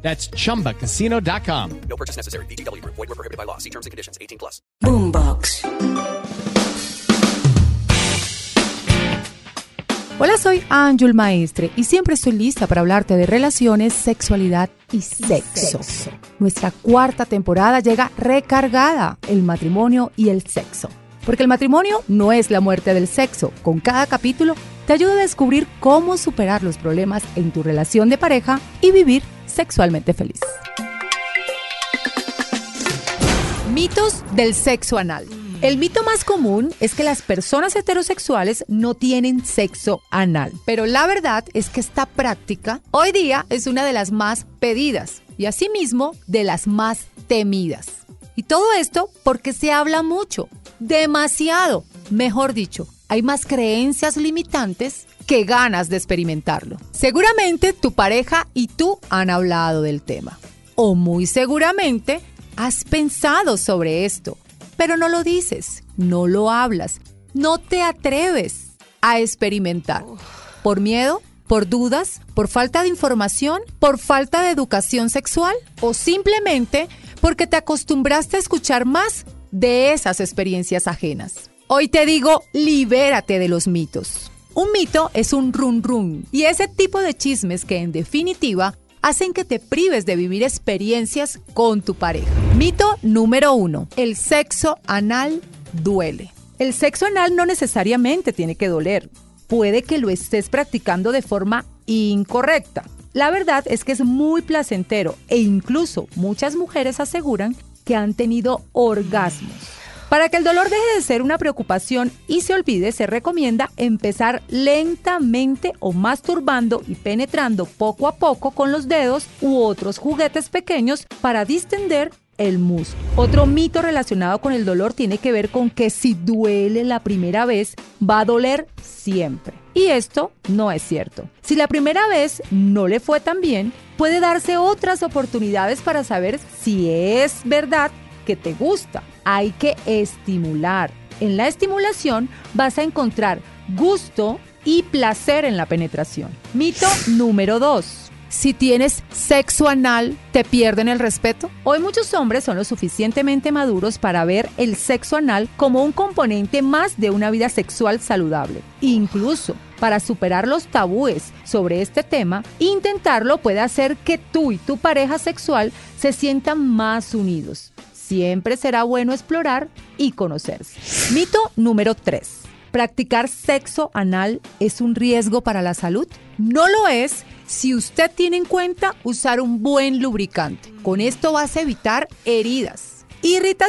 That's chumbacasino.com. No purchase necessary. BGW. Void were prohibited by law. See terms and conditions. 18 plus. Boombox. Hola, soy Ángel Maestre y siempre estoy lista para hablarte de relaciones, sexualidad y sexo. Nuestra cuarta temporada llega recargada, el matrimonio y el sexo. Porque el matrimonio no es la muerte del sexo. Con cada capítulo te ayuda a descubrir cómo superar los problemas en tu relación de pareja y vivir sexualmente feliz. Mitos del sexo anal. El mito más común es que las personas heterosexuales no tienen sexo anal, pero la verdad es que esta práctica hoy día es una de las más pedidas y asimismo de las más temidas. Y todo esto porque se habla mucho, demasiado, mejor dicho, hay más creencias limitantes que ganas de experimentarlo. Seguramente tu pareja y tú han hablado del tema. O muy seguramente has pensado sobre esto, pero no lo dices, no lo hablas, no te atreves a experimentar. ¿Por miedo? ¿Por dudas? ¿Por falta de información? ¿Por falta de educación sexual? ¿O simplemente porque te acostumbraste a escuchar más de esas experiencias ajenas? Hoy te digo, libérate de los mitos. Un mito es un run run y ese tipo de chismes que en definitiva hacen que te prives de vivir experiencias con tu pareja. Mito número uno, el sexo anal duele. El sexo anal no necesariamente tiene que doler. Puede que lo estés practicando de forma incorrecta. La verdad es que es muy placentero e incluso muchas mujeres aseguran que han tenido orgasmos. Para que el dolor deje de ser una preocupación y se olvide, se recomienda empezar lentamente o masturbando y penetrando poco a poco con los dedos u otros juguetes pequeños para distender el muslo. Otro mito relacionado con el dolor tiene que ver con que si duele la primera vez, va a doler siempre. Y esto no es cierto. Si la primera vez no le fue tan bien, puede darse otras oportunidades para saber si es verdad que te gusta. Hay que estimular. En la estimulación vas a encontrar gusto y placer en la penetración. Mito número 2. Si tienes sexo anal, ¿te pierden el respeto? Hoy muchos hombres son lo suficientemente maduros para ver el sexo anal como un componente más de una vida sexual saludable. Incluso para superar los tabúes sobre este tema, intentarlo puede hacer que tú y tu pareja sexual se sientan más unidos. Siempre será bueno explorar y conocerse. Mito número 3. ¿Practicar sexo anal es un riesgo para la salud? No lo es si usted tiene en cuenta usar un buen lubricante. Con esto vas a evitar heridas. Irritas.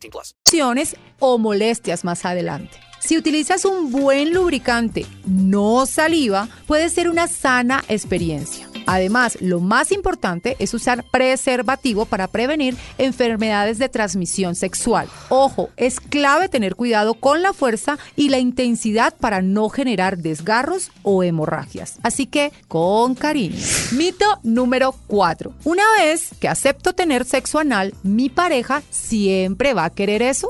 18 plus. o molestias más adelante. Si utilizas un buen lubricante, no saliva, puede ser una sana experiencia. Además, lo más importante es usar preservativo para prevenir enfermedades de transmisión sexual. Ojo, es clave tener cuidado con la fuerza y la intensidad para no generar desgarros o hemorragias. Así que, con cariño. Mito número 4. Una vez que acepto tener sexo anal, mi pareja siempre va a querer eso.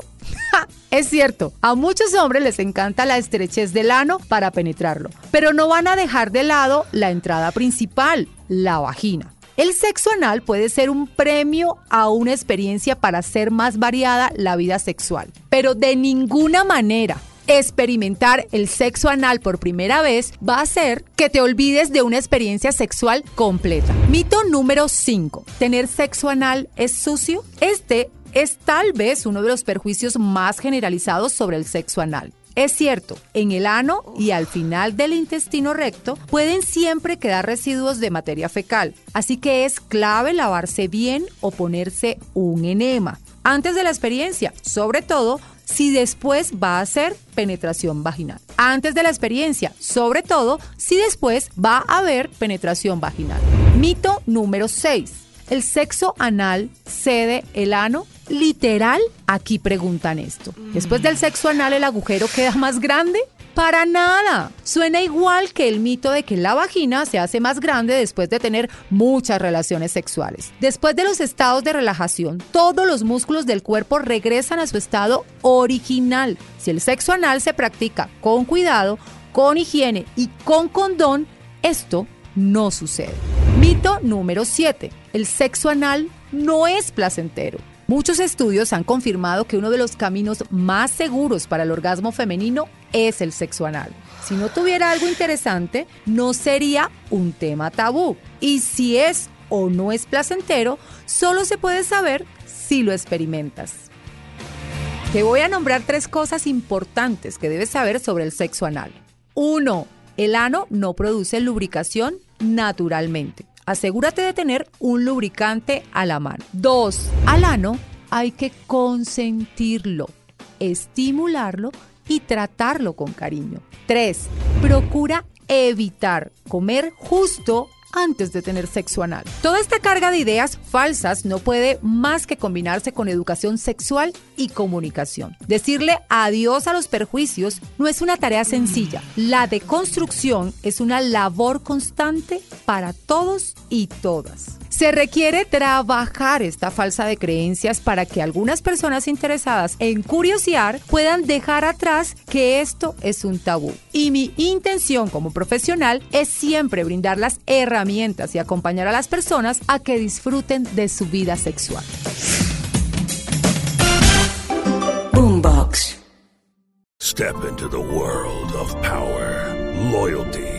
Es cierto, a muchos hombres les encanta la estrechez del ano para penetrarlo, pero no van a dejar de lado la entrada principal, la vagina. El sexo anal puede ser un premio a una experiencia para hacer más variada la vida sexual, pero de ninguna manera experimentar el sexo anal por primera vez va a hacer que te olvides de una experiencia sexual completa. Mito número 5. ¿Tener sexo anal es sucio? Este es tal vez uno de los perjuicios más generalizados sobre el sexo anal. Es cierto, en el ano y al final del intestino recto pueden siempre quedar residuos de materia fecal, así que es clave lavarse bien o ponerse un enema antes de la experiencia, sobre todo si después va a ser penetración vaginal. Antes de la experiencia, sobre todo si después va a haber penetración vaginal. Mito número 6. ¿El sexo anal cede el ano? Literal, aquí preguntan esto. Después del sexo anal, ¿el agujero queda más grande? Para nada. Suena igual que el mito de que la vagina se hace más grande después de tener muchas relaciones sexuales. Después de los estados de relajación, todos los músculos del cuerpo regresan a su estado original. Si el sexo anal se practica con cuidado, con higiene y con condón, esto no sucede. Mito número 7. El sexo anal no es placentero. Muchos estudios han confirmado que uno de los caminos más seguros para el orgasmo femenino es el sexo anal. Si no tuviera algo interesante, no sería un tema tabú. Y si es o no es placentero, solo se puede saber si lo experimentas. Te voy a nombrar tres cosas importantes que debes saber sobre el sexo anal. 1. El ano no produce lubricación naturalmente. Asegúrate de tener un lubricante a la mano. 2. Al ano hay que consentirlo, estimularlo y tratarlo con cariño. 3. Procura evitar comer justo antes de tener sexo anal. Toda esta carga de ideas falsas no puede más que combinarse con educación sexual y comunicación. Decirle adiós a los perjuicios no es una tarea sencilla. La deconstrucción es una labor constante para todos y todas. Se requiere trabajar esta falsa de creencias para que algunas personas interesadas en curiosear puedan dejar atrás que esto es un tabú. Y mi intención como profesional es siempre brindar las herramientas y acompañar a las personas a que disfruten de su vida sexual. Boombox. Step into the world of power, loyalty,